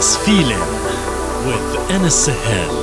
Trance feeling with Anas Sahel.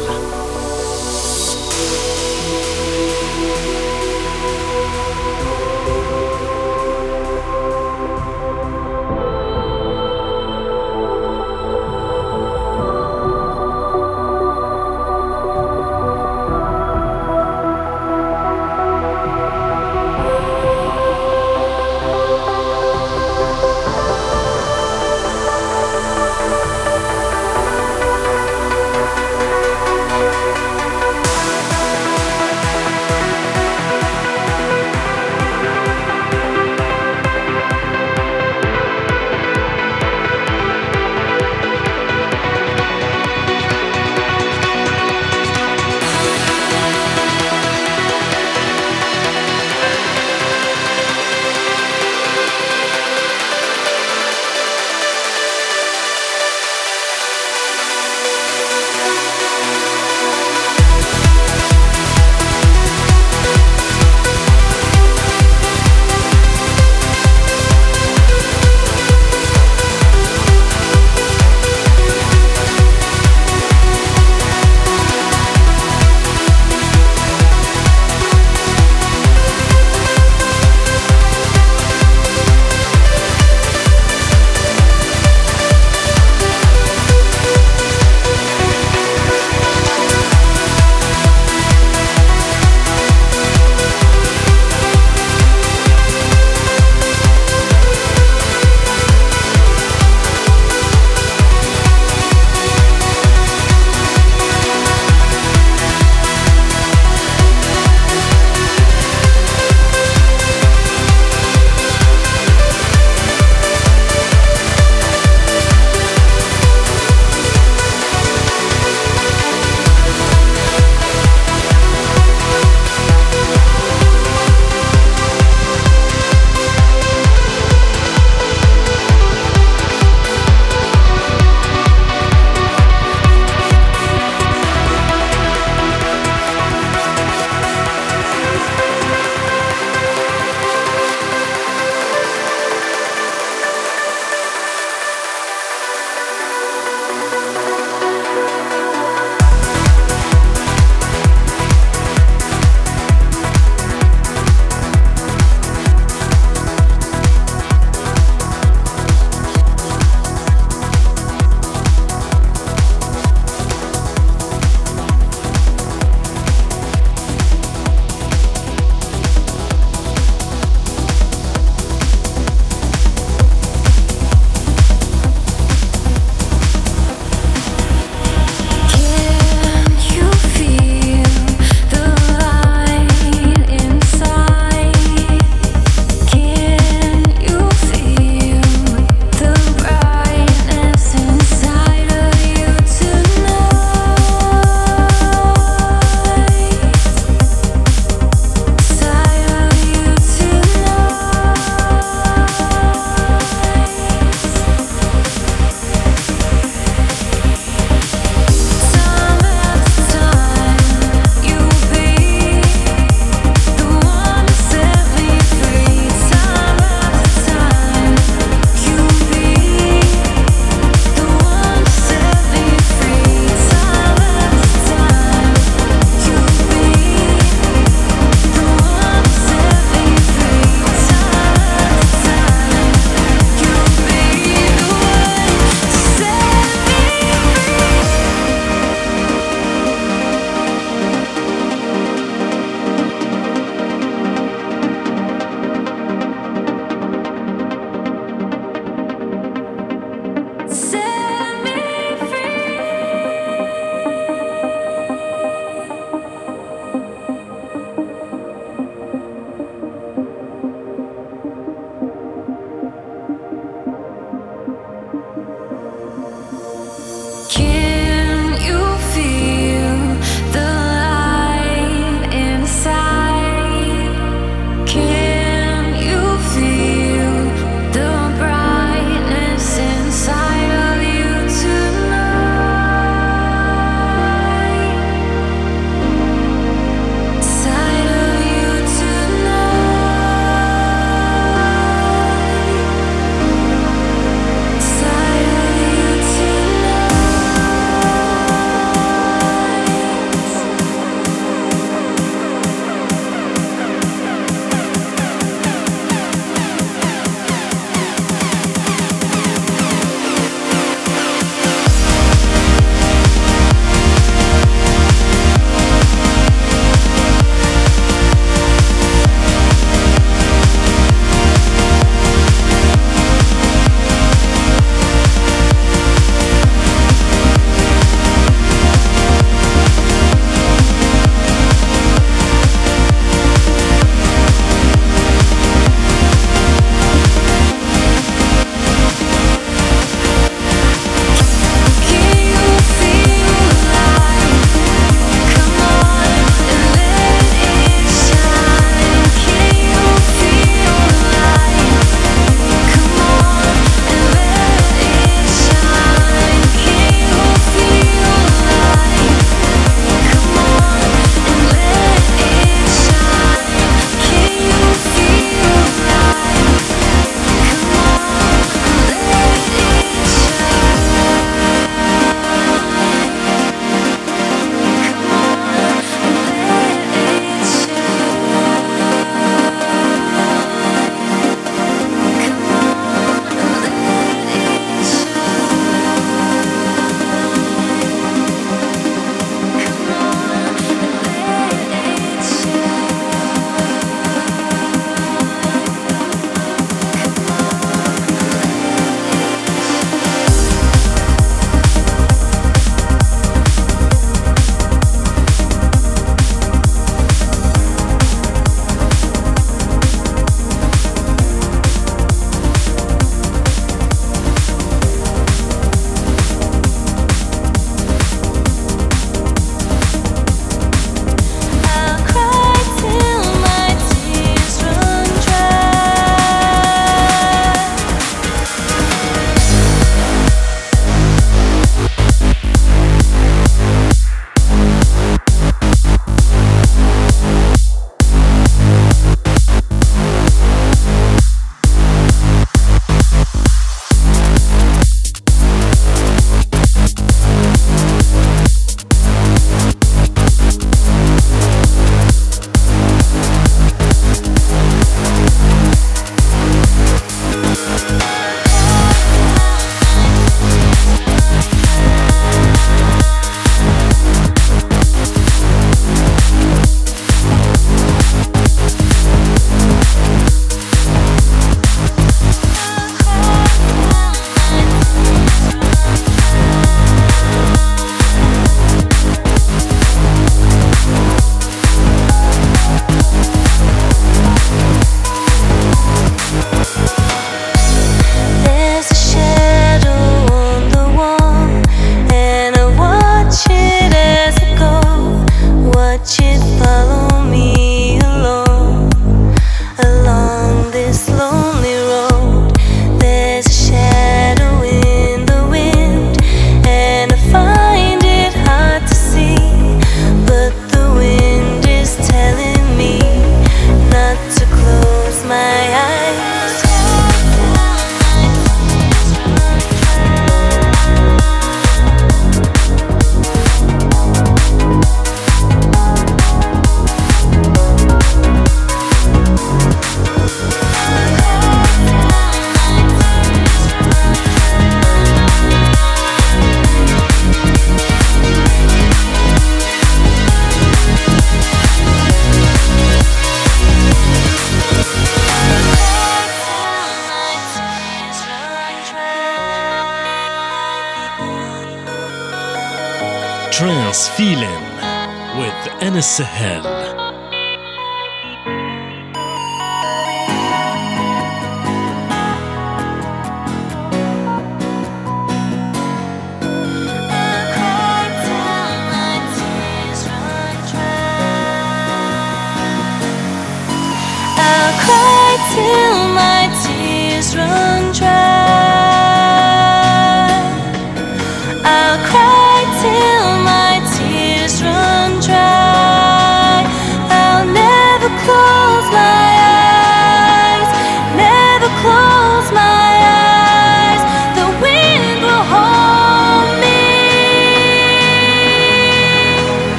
With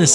with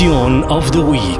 Tune of the Week.